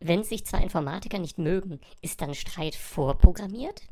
wenn sich zwei Informatiker nicht mögen, ist dann Streit vorprogrammiert?